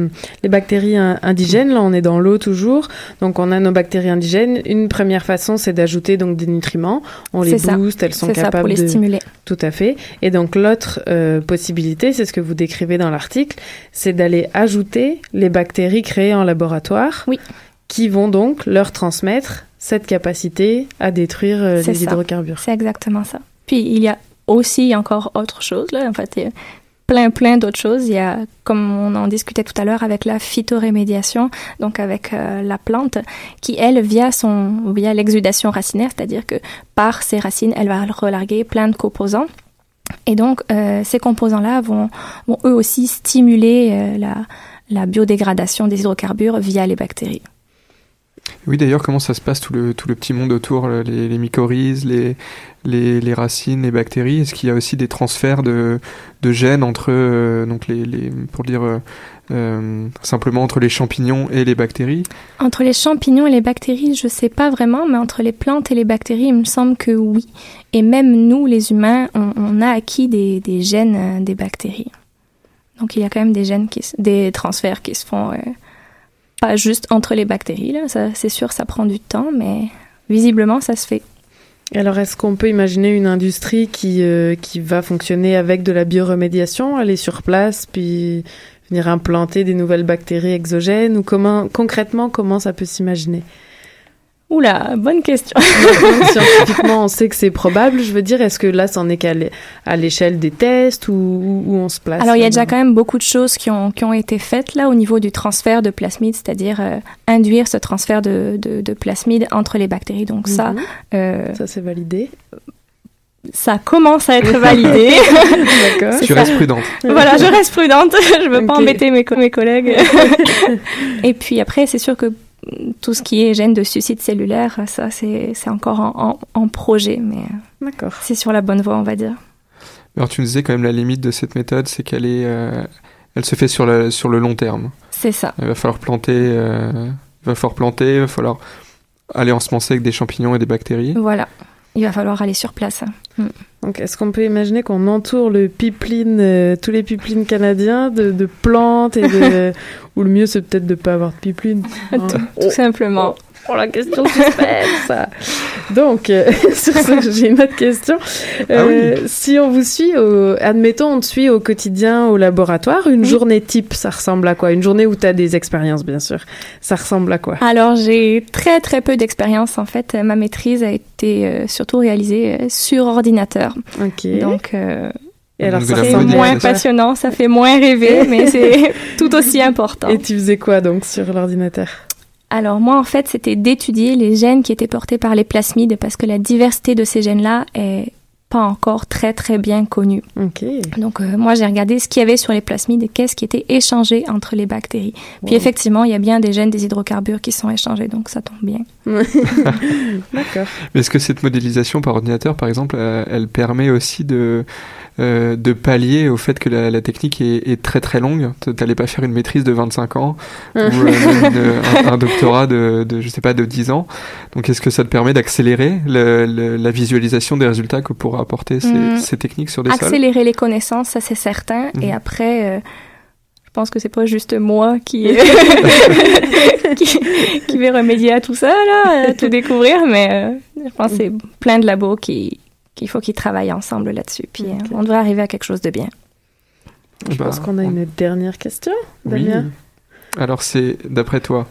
les bactéries in- indigènes. Là, on est dans l'eau toujours. Donc, on a nos bactéries indigènes. Une première façon, c'est d'ajouter donc des nutriments. On les ça. booste, elles sont C'est ça, capables pour les de. stimuler. Tout à fait. Et donc, l'autre euh, possibilité, c'est ce que vous décrivez dans l'article, c'est d'aller ajouter les bactéries créées en laboratoire, Oui. qui vont donc leur transmettre cette capacité à détruire euh, les ça. hydrocarbures. C'est exactement ça. Puis, il y a aussi encore autre chose. Là. En fait, plein, plein d'autres choses. Il y a, comme on en discutait tout à l'heure, avec la phytorémédiation, donc avec euh, la plante, qui, elle, via, son, via l'exudation racinaire, c'est-à-dire que par ses racines, elle va relarguer plein de composants. Et donc, euh, ces composants-là vont, vont eux aussi stimuler euh, la, la biodégradation des hydrocarbures via les bactéries. Oui, d'ailleurs, comment ça se passe tout le, tout le petit monde autour, les, les mycorhizes, les, les, racines, les bactéries? Est-ce qu'il y a aussi des transferts de, de gènes entre, euh, donc les, les, pour dire euh, euh, simplement entre les champignons et les bactéries? Entre les champignons et les bactéries, je sais pas vraiment, mais entre les plantes et les bactéries, il me semble que oui. Et même nous, les humains, on, a acquis des, des gènes des bactéries. Donc il y a quand même des gènes, qui, des transferts qui se font pas juste entre les bactéries. C'est sûr, ça prend du temps, mais visiblement, ça se fait. Alors, est-ce qu'on peut imaginer une industrie qui, euh, qui va fonctionner avec de la bioremédiation, aller sur place, puis venir implanter des nouvelles bactéries exogènes Ou comment, concrètement, comment ça peut s'imaginer? Oula, bonne question. Donc, Scientifiquement, on sait que c'est probable. Je veux dire, est-ce que là, c'en est qu'à l'échelle des tests ou où, où on se place Alors, il y a déjà quand même beaucoup de choses qui ont, qui ont été faites là au niveau du transfert de plasmides, c'est-à-dire euh, induire ce transfert de, de, de plasmides entre les bactéries. Donc ça, Mhm. euh, Ça, c'est validé. ça commence à être validé. D'accord. Tu restes prudente. Voilà, je reste prudente. je veux pas embêter mes, co- mes collègues. Et puis après, c'est sûr que tout ce qui est gène de suicide cellulaire, ça, c'est c'est encore en, en- en projet, mais euh, c'est sur la bonne voie, on va dire. Alors tu nous disais quand même la limite de cette méthode, c'est qu'elle est, euh, elle se fait sur, la, sur le long terme. C'est ça. Il va falloir planter, euh, il va falloir planter, il va falloir aller ensemencer avec des champignons et des bactéries. Voilà. Il va falloir aller sur place. Mm. Donc, est-ce qu'on peut imaginer qu'on entoure le pipeline, euh, tous les pipelines canadiens de, de plantes et de... Ou le mieux, c'est peut-être de pas avoir de pipeline. Tout, tout simplement. Oh, la question suspense Donc, euh, sur ce, j'ai une autre question. Euh, Si on vous suit, au... admettons, on te suit au quotidien au laboratoire, une journée type, ça ressemble à quoi? Une journée où tu as des expériences, bien sûr. Ça ressemble à quoi? Alors, j'ai très très peu d'expérience en fait. Ma maîtrise a été euh, surtout réalisée euh, sur ordinateur. Ok. Donc, euh, Et alors, ça c'est moins passionnant, ça fait moins rêver, mais c'est tout aussi important. Et tu faisais quoi donc sur l'ordinateur? Alors moi, en fait, c'était d'étudier les gènes qui étaient portés par les plasmides parce que la diversité de ces gènes-là est pas encore très très bien connue. Donc euh, moi, j'ai regardé ce qu'il y avait sur les plasmides et qu'est-ce qui était échangé entre les bactéries. Puis effectivement, il y a bien des gènes des hydrocarbures qui sont échangés, donc ça tombe bien. D'accord. Mais est-ce que cette modélisation par ordinateur, par exemple, euh, elle permet aussi de, euh, de pallier au fait que la, la technique est, est très très longue T- T'allais pas faire une maîtrise de 25 ans ou euh, une- un, un doctorat de, de, je sais pas, de 10 ans. Donc est-ce que ça te permet d'accélérer le- le- la visualisation des résultats que pourraient apporter ces, Mm. ces techniques sur des Accélérer les connaissances, ça c'est certain. Et Mhm. après, euh, je pense que c'est pas juste moi qui, qui, qui vais remédier à tout ça, là, à tout découvrir, mais euh, je pense que c'est plein de labos qui qu'il faut qu'ils travaillent ensemble là-dessus. Puis euh, on devrait arriver à quelque chose de bien. Je Bah, pense qu'on a une dernière question, Oui. Damien. Alors c'est, d'après toi,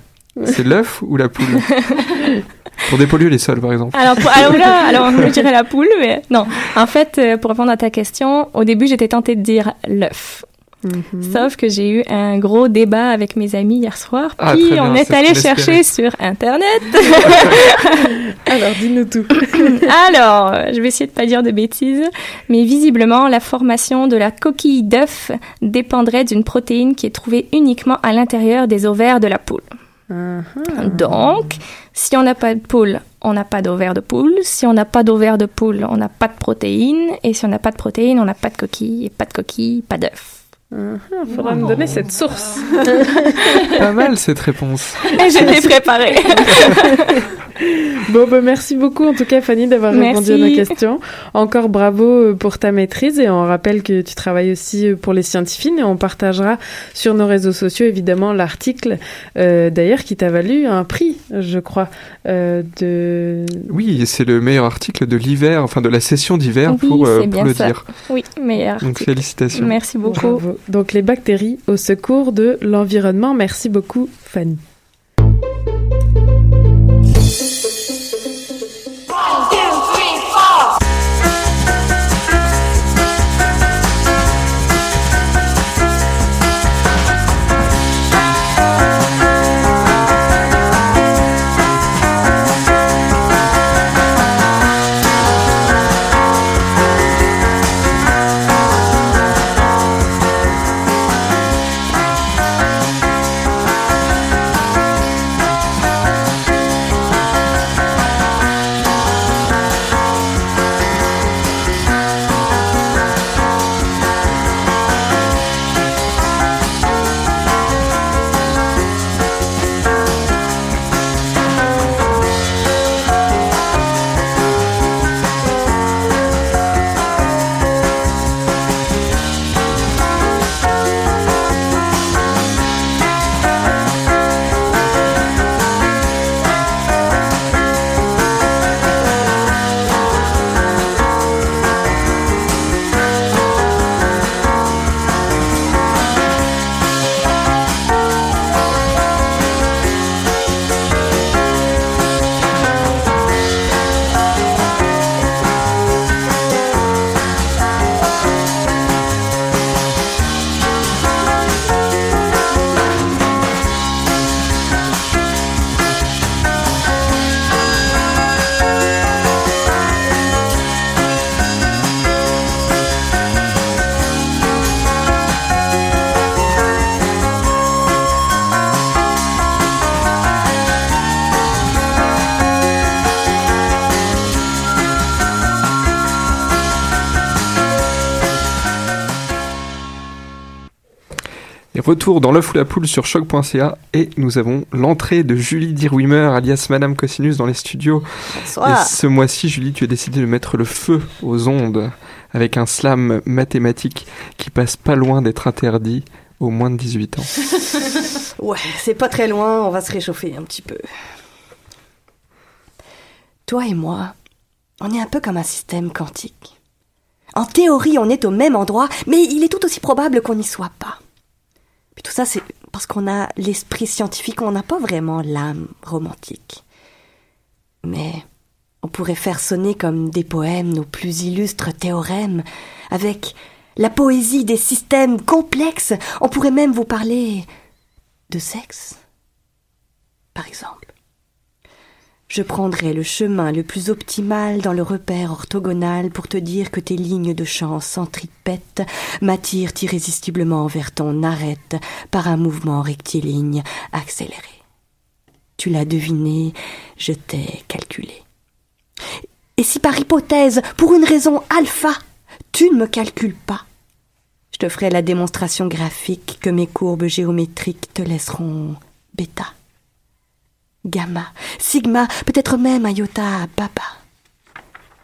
c'est l'œuf ou la poule? Pour dépolluer les sols, par exemple. Alors, pour- alors là, alors je dirais la poule, mais non. En fait, euh, pour répondre à ta question, au début, j'étais tentée de dire l'œuf. Mhm. Sauf que j'ai eu un gros débat avec mes amis hier soir, Ah, puis bien, on est allé chercher sur Internet. Alors, dis-nous tout. Alors, je vais essayer de pas dire de bêtises, mais visiblement, la formation de la coquille d'œuf dépendrait d'une protéine qui est trouvée uniquement à l'intérieur des ovaires de la poule. Mhm. Donc, si on n'a pas de poule, on n'a pas d'ovaire de poule. Si on n'a pas d'ovaire de poule, on n'a pas de protéines. Et si on n'a pas de protéines, on n'a pas de coquille. Et pas de coquille, pas d'œuf. Il faudra me donner cette source. Pas mal cette réponse. Et je l'ai préparée. Bon, ben merci beaucoup en tout cas Fanny d'avoir répondu à nos questions. Encore bravo euh, pour ta maîtrise et on rappelle que tu travailles aussi euh, pour les scientifiques et on partagera sur nos réseaux sociaux évidemment l'article euh, d'ailleurs qui t'a valu un prix, je crois, euh, de... Oui, c'est le meilleur article de l'hiver, enfin de la session d'hiver Oui, pour, euh, le ça. dire. Oui, meilleur. Donc article. félicitations. Merci beaucoup. Bravo. Donc les bactéries au secours de l'environnement. Merci beaucoup Fanny. Et retour dans l'œuf ou la poule sur choc.ca et nous avons l'entrée de Julie Dirwimmer alias Madame Cosinus dans les studios. Bonsoir. Et ce mois-ci, Julie, tu as décidé de mettre le feu aux ondes avec un slam mathématique qui passe pas loin d'être interdit aux moins de 18 ans. Ouais, c'est pas très loin, on va se réchauffer un petit peu. Toi et moi, on est un peu comme un système quantique. En théorie, on est au même endroit, mais il est tout aussi probable qu'on n'y soit pas. Tout ça, c'est parce qu'on a l'esprit scientifique, on n'a pas vraiment l'âme romantique. Mais on pourrait faire sonner comme des poèmes nos plus illustres théorèmes, avec la poésie des systèmes complexes. On pourrait même vous parler de sexe, par exemple. Je prendrai le chemin le plus optimal dans le repère orthogonal pour te dire que tes lignes de chant centripètes m'attirent irrésistiblement vers ton arête par un mouvement rectiligne accéléré. Tu l'as deviné, je t'ai calculé. Et si par hypothèse, pour une raison alpha, tu ne me calcules pas, je te ferai la démonstration graphique que mes courbes géométriques te laisseront bêta, gamma, sigma, peut-être même iota papa.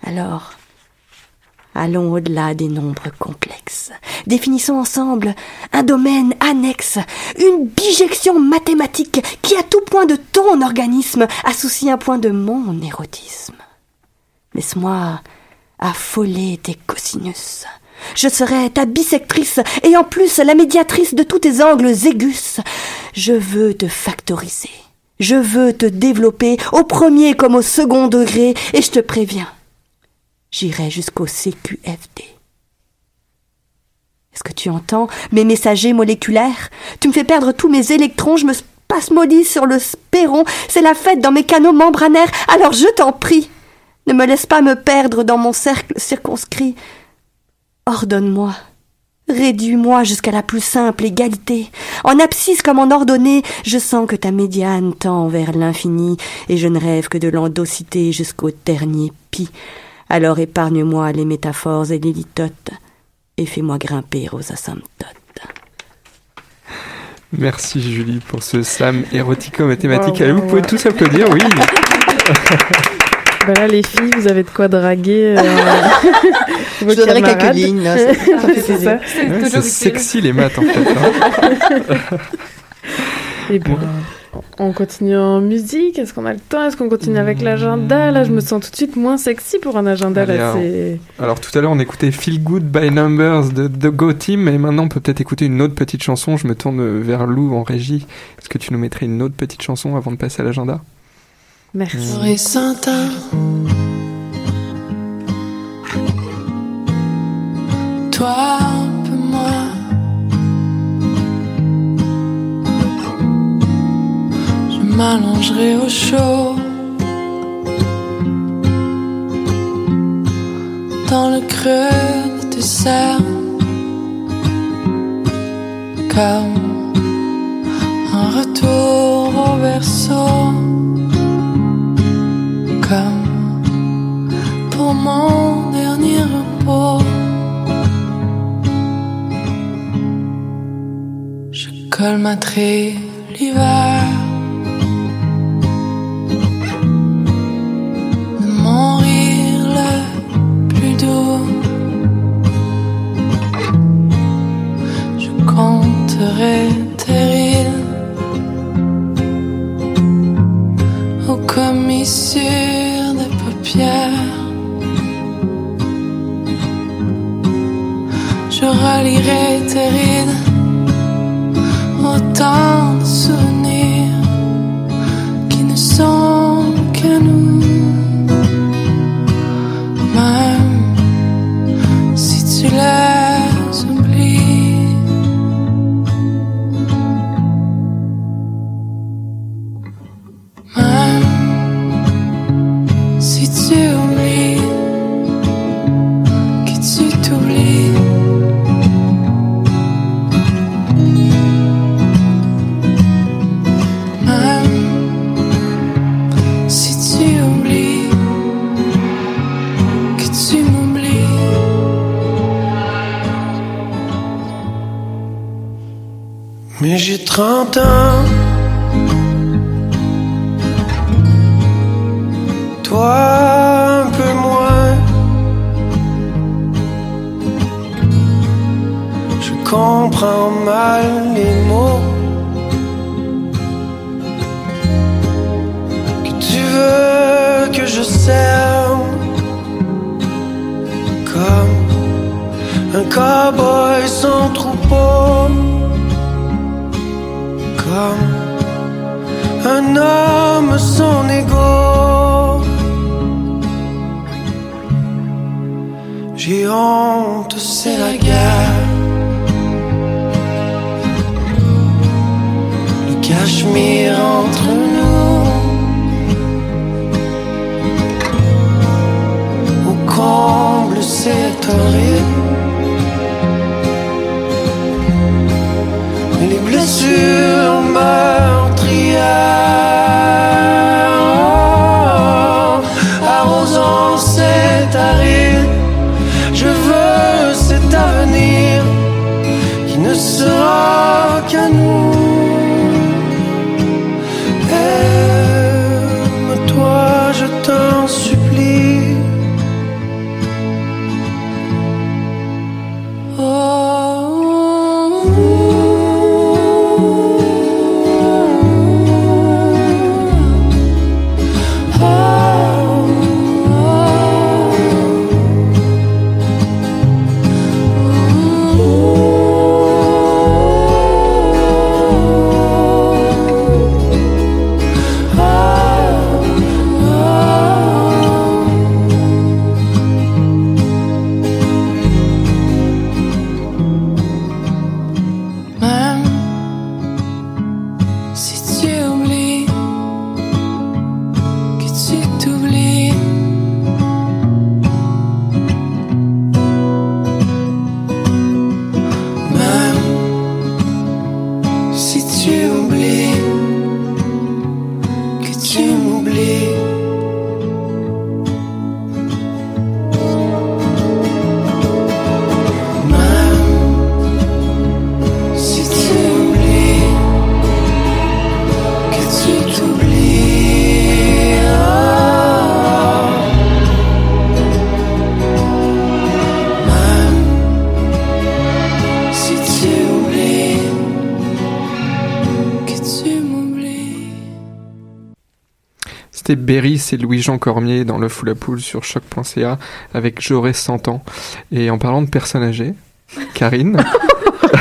Alors, allons au-delà des nombres complexes. Définissons ensemble un domaine annexe, une bijection mathématique qui, à tout point de ton organisme, associe un point de mon érotisme. Laisse-moi affoler tes cosinus. Je serai ta bisectrice et en plus la médiatrice de tous tes angles aigus. Je veux te factoriser. Je veux te développer au premier comme au second degré et je te préviens. J'irai jusqu'au CQFD. Est-ce que tu entends mes messagers moléculaires? Tu me fais perdre tous mes électrons, je me spasmodise sur le spéron, c'est la fête dans mes canaux membranaires, alors je t'en prie, ne me laisse pas me perdre dans mon cercle circonscrit. Ordonne-moi. Réduis-moi jusqu'à la plus simple égalité. En abscisse comme en ordonnée, je sens que ta médiane tend vers l'infini, et je ne rêve que de l'endocité jusqu'au dernier pi. Alors épargne-moi les métaphores et les litotes, et fais-moi grimper aux asymptotes. Merci Julie pour ce slam érotico-mathématique. Wow, vous pouvez tous applaudir, oui. Ben là, les filles, vous avez de quoi draguer. euh, vos Je donnerai camarades. quelques lignes, ça fait c'est ça. Ouais, c'est sexy les maths en fait. hein. Et ben, on continue en musique. Est-ce qu'on a le temps? Est-ce qu'on continue avec l'agenda? Là, je me sens tout de suite moins sexy pour un agenda. Allez, là, alors, alors, tout à l'heure on écoutait Feel Good by Numbers de The Go Team et maintenant on peut peut-être écouter une autre petite chanson. Je me tourne vers Lou en régie. Est-ce que tu nous mettrais une autre petite chanson avant de passer à l'agenda? Merci. Saintin. Toi peu moins. Je m'allongerai au chaud. Dans le creux de tes cernes. Comme un retour au berceau comme pour mon dernier repos. Je colmaterai l'hiver relirai tes rides, autant honte, c'est la guerre. Le cachemire entre nous. C'était Berry, c'est Louis-Jean Cormier dans le Fou la Poule sur choc.ca avec J'aurai 100 ans. Et en parlant de personnes âgées, Karine,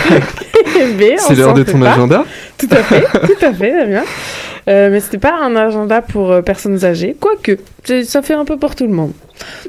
on c'est l'heure de ton pas. agenda. Tout à fait, tout à fait, Damien. Euh, mais c'était pas un agenda pour euh, personnes âgées, quoique ça fait un peu pour tout le monde.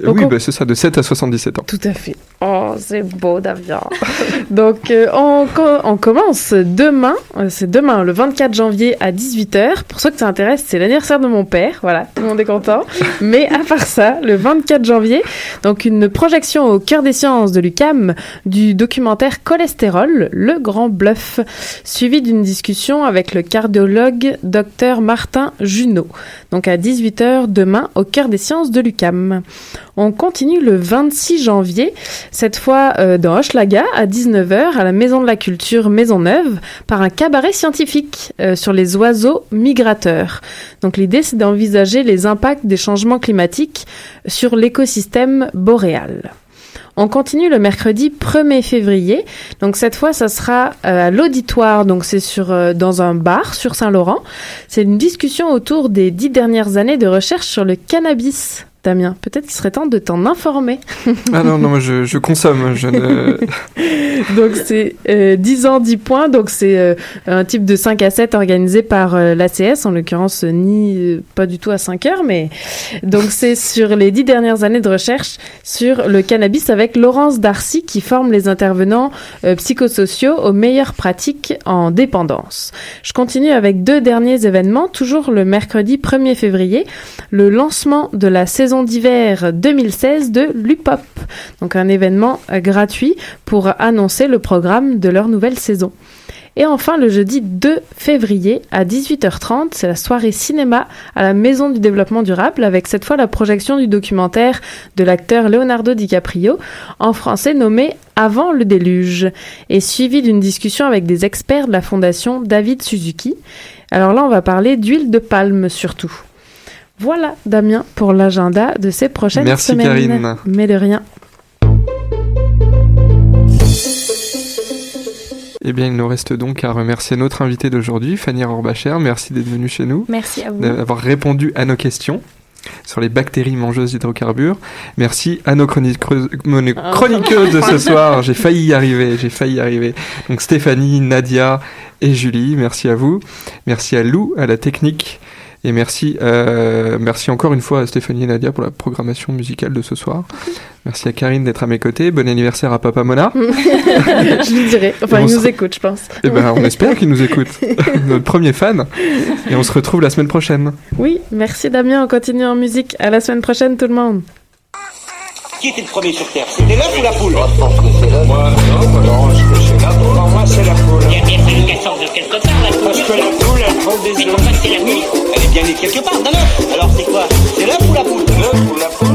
Donc oui, on- bah, c'est ça, de 7 à 77 ans. Tout à fait. Oh, c'est beau, Damien. Donc, euh, on commence demain. euh, C'est demain, le 24 janvier à 18h. Pour ceux que ça intéresse, c'est l'anniversaire de mon père. Voilà, tout le monde est content. Mais à part ça, le 24 janvier, donc une projection au cœur des sciences de l'UCAM du documentaire Cholestérol, le grand bluff, suivi d'une discussion avec le cardiologue Dr Martin Junot. Donc à 18h demain au cœur des sciences de l'UCAM. On continue le 26 janvier, cette fois euh, dans Hochelaga à 19h à la Maison de la Culture Maisonneuve par un cabaret scientifique euh, sur les oiseaux migrateurs. Donc l'idée c'est d'envisager les impacts des changements climatiques sur l'écosystème boréal. On continue le mercredi 1er février. Donc cette fois, ça sera euh, à l'auditoire. Donc c'est dans un bar sur Saint-Laurent. C'est une discussion autour des dix dernières années de recherche sur le cannabis. Damien, peut-être qu'il serait temps de t'en informer. Ah non, non, je, je consomme, je ne... donc c'est euh, 10 ans, 10 points. Donc c'est euh, un type de 5 à 7 organisé par euh, l'ACS, en l'occurrence euh, ni pas du tout à 5 heures, mais donc c'est sur les 10 dernières années de recherche sur le cannabis avec Laurence Darcy qui forme les intervenants psychosociaux aux meilleures pratiques en dépendance. Je continue avec deux derniers événements, toujours le mercredi 1er février, le lancement de la saison d'hiver 2016 de l'UPOP. Donc un événement euh, gratuit pour annoncer le programme de leur nouvelle saison. Et enfin, le jeudi 2 février à 18h30, c'est la soirée cinéma à la Maison du Développement Durable avec cette fois la projection du documentaire de l'acteur Leonardo DiCaprio en français nommé Avant le déluge et suivi d'une discussion avec des experts de la fondation David Suzuki. Alors là, on va parler d'huile de palme surtout. Voilà, Damien, pour l'agenda de ces prochaines Merci, semaines. Karine. Mais de rien. Eh bien, il nous reste donc à remercier notre invité d'aujourd'hui, Fanny Rohrbacher. Merci d'être venue chez nous. Merci à vous. D'avoir répondu à nos questions sur les bactéries mangeuses d'hydrocarbures. Merci à nos chroniqueuses, nos chroniqueuses de ce soir. J'ai failli y arriver, j'ai failli y arriver. Donc Stéphanie, Nadia et Julie, merci à vous. Merci à Lou, à la technique. Et merci, euh, merci encore une fois à Stéphanie et Nadia pour la programmation musicale de ce soir. Merci à Karine d'être à mes côtés. Bon anniversaire à Papa Mona. je lui dirais. Enfin, Et il nous écoute, je pense. Eh ben, on espère qu'il nous écoute. Notre premier fan. Et on se retrouve la semaine prochaine. Oui, merci Damien. On continue en musique. À la semaine prochaine, tout le monde. Qui était le premier sur Terre? C'était l'œuf ou la poule? Moi, je pense que c'est l'œuf. Moi, non, moi, j'arrange que c'est la poule. Pour moi, c'est la poule. Il y a bien fallu qu'elle sorte de quelque part, la poule. Parce que la poule, elle prend des Mais œufs. pourquoi c'est la nuit bien quelque part d'un œuf. Alors c'est quoi? C'est l'œuf ou la poule? L'œuf ou la poule